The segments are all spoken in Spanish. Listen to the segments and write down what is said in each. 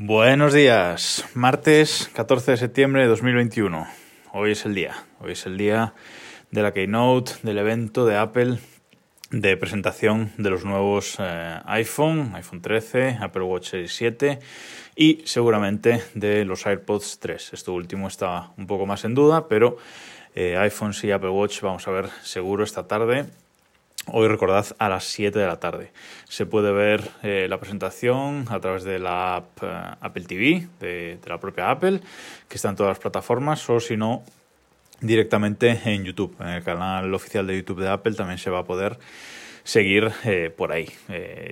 Buenos días, martes 14 de septiembre de 2021. Hoy es el día, hoy es el día de la keynote, del evento de Apple de presentación de los nuevos eh, iPhone, iPhone 13, Apple Watch Series 7 y seguramente de los AirPods 3. Esto último está un poco más en duda, pero eh, iPhones y Apple Watch vamos a ver seguro esta tarde Hoy recordad a las 7 de la tarde. Se puede ver eh, la presentación a través de la app eh, Apple TV, de, la propia Apple, que está en todas las plataformas, o si no, directamente en YouTube. En el canal oficial de YouTube de Apple también se va a poder seguir eh, por ahí.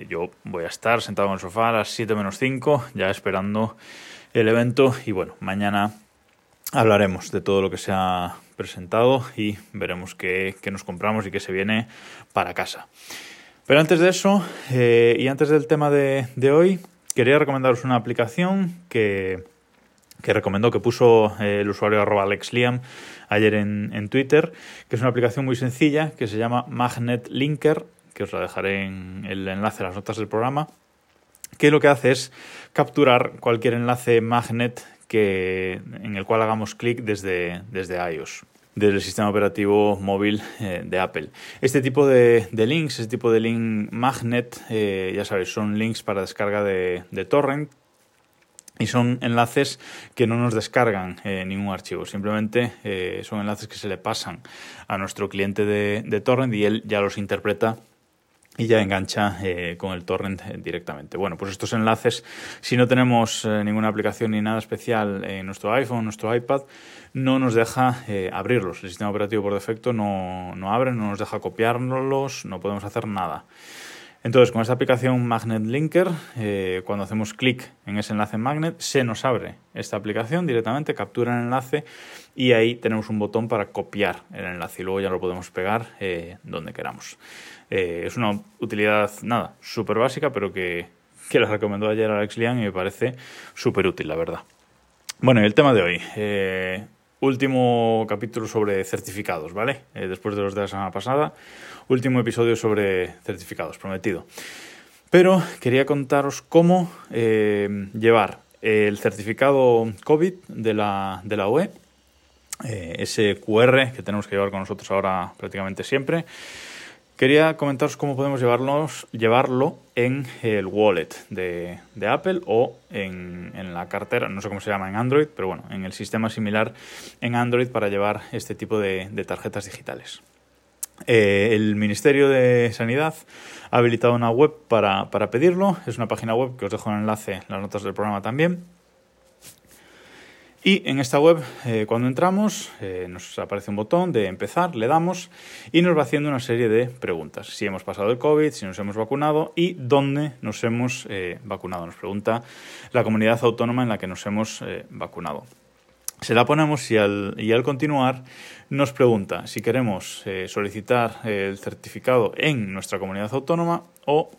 yo voy a estar sentado en el sofá a las 7 menos 5, ya esperando el evento y bueno, mañana hablaremos de todo lo que se ha presentado y veremos qué, nos compramos y qué se viene para casa. Pero antes de eso, eh, y antes del tema de, hoy, quería recomendaros una aplicación que, que recomendó, que puso eh, el usuario arroba AlexLiam ayer en, en, Twitter, que es una aplicación muy sencilla que se llama Magnet Linker, que os la dejaré en el enlace a las notas del programa, que lo que hace es capturar cualquier enlace magnet que, en el cual hagamos clic desde, desde iOS desde el sistema operativo móvil eh, de Apple. Este tipo de, links, este tipo de link magnet, eh, ya sabéis, son links para descarga de, torrent y son enlaces que no nos descargan eh, ningún archivo, simplemente son enlaces que se le pasan a nuestro cliente de torrent y él ya los interpreta y ya engancha eh, con el torrent eh, directamente. Bueno, pues estos enlaces, si no tenemos eh, ninguna aplicación ni nada especial en nuestro iPhone, nuestro iPad, no nos deja abrirlos. El sistema operativo por defecto no, no abre, no nos deja copiarlos, no podemos hacer nada. Entonces, con esta aplicación Magnet Linker, cuando hacemos clic en ese enlace Magnet, se nos abre esta aplicación directamente, captura el enlace y ahí tenemos un botón para copiar el enlace y luego ya lo podemos pegar donde queramos. Eh, es una utilidad, nada, súper básica, pero que, que la recomendó ayer Alex Lian y me parece súper útil, la verdad. Bueno, y el tema de hoy. Eh, último capítulo sobre certificados, ¿vale? Eh, después de los de la semana pasada, último episodio sobre certificados, prometido. Pero quería contaros cómo llevar el certificado COVID de la, de la UE, ese QR que tenemos que llevar con nosotros ahora prácticamente siempre, Quería comentaros cómo podemos llevarlos, llevarlo en el wallet de, Apple o en, la cartera, no sé cómo se llama en Android, pero bueno, en el sistema similar en Android para llevar este tipo de, tarjetas digitales. Eh, el Ministerio de Sanidad ha habilitado una web para, para pedirlo, es una página web que os dejo en enlace en las notas del programa también y en esta web, eh, cuando entramos, eh, nos aparece un botón de empezar, le damos y nos va haciendo una serie de preguntas. Si hemos pasado el COVID, si nos hemos vacunado y dónde nos hemos eh, vacunado. Nos pregunta la comunidad autónoma en la que nos hemos vacunado. Se la ponemos y al, y al continuar nos pregunta si queremos solicitar el certificado en nuestra comunidad autónoma o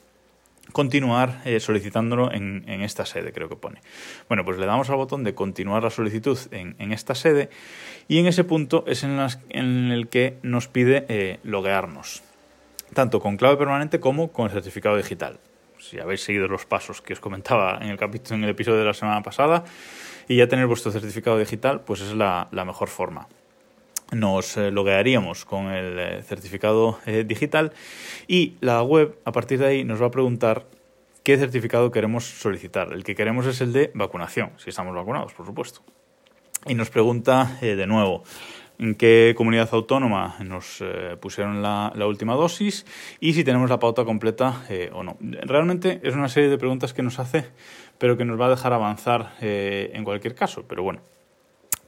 continuar eh, solicitándolo en, esta sede, creo que pone. Bueno, pues le damos al botón de continuar la solicitud en, esta sede y en ese punto es en, el que nos pide eh, loguearnos, tanto con clave permanente como con el certificado digital. Si habéis seguido los pasos que os comentaba en el capítulo, en el episodio de la semana pasada, y ya tener vuestro certificado digital, pues es la mejor forma nos eh, loguearíamos con el eh, certificado eh, digital y la web a partir de ahí nos va a preguntar qué certificado queremos solicitar. El que queremos es el de vacunación, si estamos vacunados, por supuesto. Y nos pregunta de nuevo en qué comunidad autónoma nos pusieron la, última dosis y si tenemos la pauta completa o no. Realmente es una serie de preguntas que nos hace, pero que nos va a dejar avanzar en cualquier caso. Pero bueno,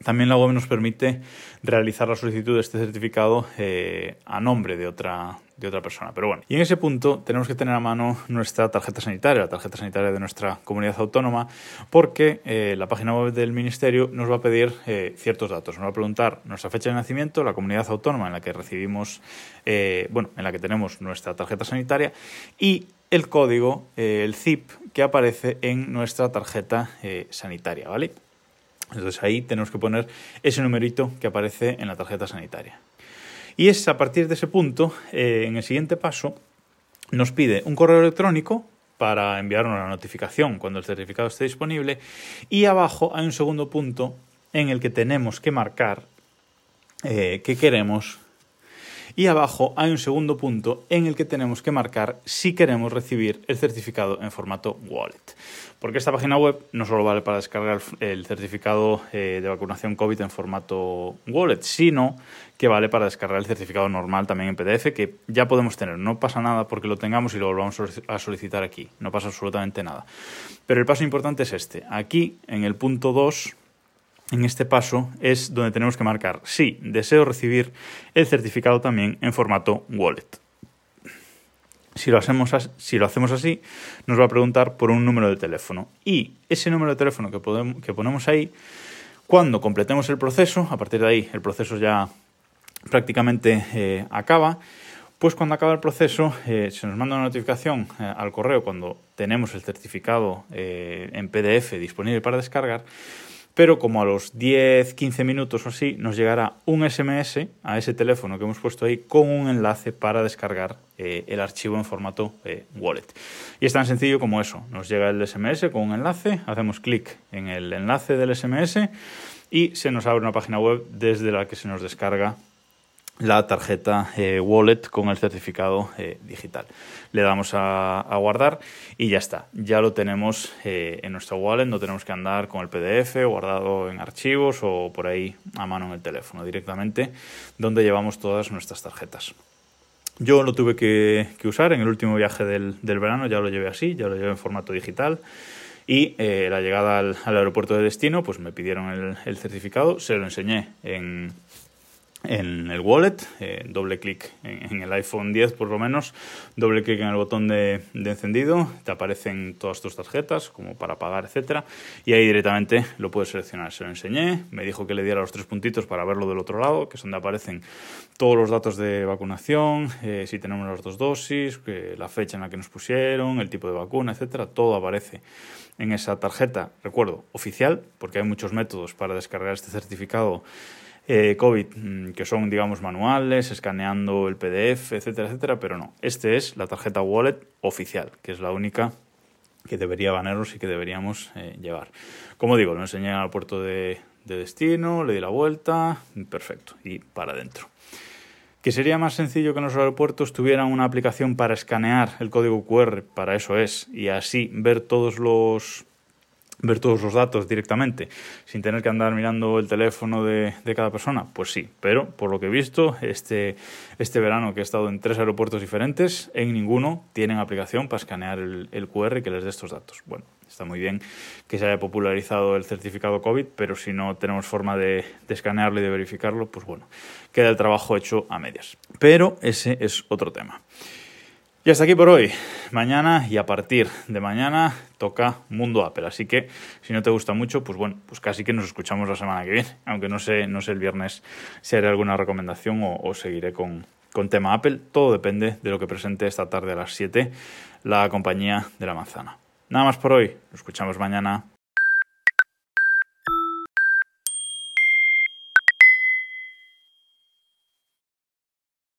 también la web nos permite realizar la solicitud de este certificado eh, a nombre de otra, de otra persona. Pero bueno, y en ese punto tenemos que tener a mano nuestra tarjeta sanitaria, la tarjeta sanitaria de nuestra comunidad autónoma, porque eh, la página web del Ministerio nos va a pedir eh, ciertos datos. Nos va a preguntar nuestra fecha de nacimiento, la comunidad autónoma en la que recibimos, bueno, en la que tenemos nuestra tarjeta sanitaria y el código, el ZIP, que aparece en nuestra tarjeta sanitaria, ¿vale? Entonces ahí tenemos que poner ese numerito que aparece en la tarjeta sanitaria. Y es a partir de ese punto, eh, en el siguiente paso, nos pide un correo electrónico para enviar una notificación cuando el certificado esté disponible. Y abajo hay un segundo punto en el que tenemos que marcar eh, que queremos y abajo hay un segundo punto en el que tenemos que marcar si queremos recibir el certificado en formato wallet. Porque esta página web no solo vale para descargar el certificado eh, de vacunación COVID en formato wallet, sino que vale para descargar el certificado normal también en PDF, que ya podemos tener. No pasa nada porque lo tengamos y lo volvamos a solicitar aquí. No pasa absolutamente nada. Pero el paso importante es este. Aquí, en el punto 2, en este paso es donde tenemos que marcar si deseo recibir el certificado también en formato wallet. Si lo, hacemos así, nos va a preguntar por un número de teléfono. Y ese número de teléfono que, podemos, que ponemos ahí, cuando completemos el proceso, a partir de ahí el proceso ya prácticamente eh, acaba, pues cuando acaba el proceso eh, se nos manda una notificación eh, al correo cuando tenemos el certificado en PDF disponible para descargar pero como a los 10, 15 minutos o así nos llegará un SMS a ese teléfono que hemos puesto ahí con un enlace para descargar eh, el archivo en formato eh, wallet. Y es tan sencillo como eso, nos llega el SMS con un enlace, hacemos clic en el enlace del SMS y se nos abre una página web desde la que se nos descarga la tarjeta eh, wallet con el certificado eh, digital. Le damos a, guardar y ya está. Ya lo tenemos eh, en nuestra wallet, no tenemos que andar con el PDF guardado en archivos o por ahí a mano en el teléfono, directamente donde llevamos todas nuestras tarjetas. Yo lo tuve que, usar en el último viaje del, verano, ya lo llevé así, ya lo llevé en formato digital. Y la llegada al, aeropuerto de destino, pues me pidieron el, el certificado, se lo enseñé en, en el wallet, eh, doble clic en, el iPhone 10 por lo menos, doble clic en el botón de, encendido, te aparecen todas tus tarjetas como para pagar, etcétera, y ahí directamente lo puedes seleccionar. Se lo enseñé, me dijo que le diera los tres puntitos para verlo del otro lado, que es donde aparecen todos los datos de vacunación, eh, si tenemos las dos dosis, la fecha en la que nos pusieron, el tipo de vacuna, etcétera, todo aparece en esa tarjeta, recuerdo, oficial, porque hay muchos métodos para descargar este certificado eh, COVID, mm, que son, digamos, manuales, escaneando el PDF, etcétera, etcétera, pero no. Este es la tarjeta wallet oficial, que es la única que debería baneros y que deberíamos eh, llevar. Como digo, lo enseñé al puerto de, de destino, le di la vuelta, perfecto, y para adentro. Que sería más sencillo que en los aeropuertos tuvieran una aplicación para escanear el código QR, para eso es, y así ver todos los ver todos los datos directamente sin tener que andar mirando el teléfono de, cada persona? Pues sí, pero por lo que he visto, este, este verano que he estado en tres aeropuertos diferentes, en ninguno tienen aplicación para escanear el, el QR que les dé estos datos. Bueno, está muy bien que se haya popularizado el certificado COVID, pero si no tenemos forma de, de escanearlo y de verificarlo, pues bueno, queda el trabajo hecho a medias. Pero ese es otro tema. Y hasta aquí por hoy. Mañana y a partir de mañana toca Mundo Apple. Así que si no te gusta mucho, pues bueno, pues casi que nos escuchamos la semana que viene. Aunque no sé, no sé el viernes si haré alguna recomendación o, seguiré con, con tema Apple. Todo depende de lo que presente esta tarde a las 7 la compañía de la manzana. Nada más por hoy. Nos escuchamos mañana.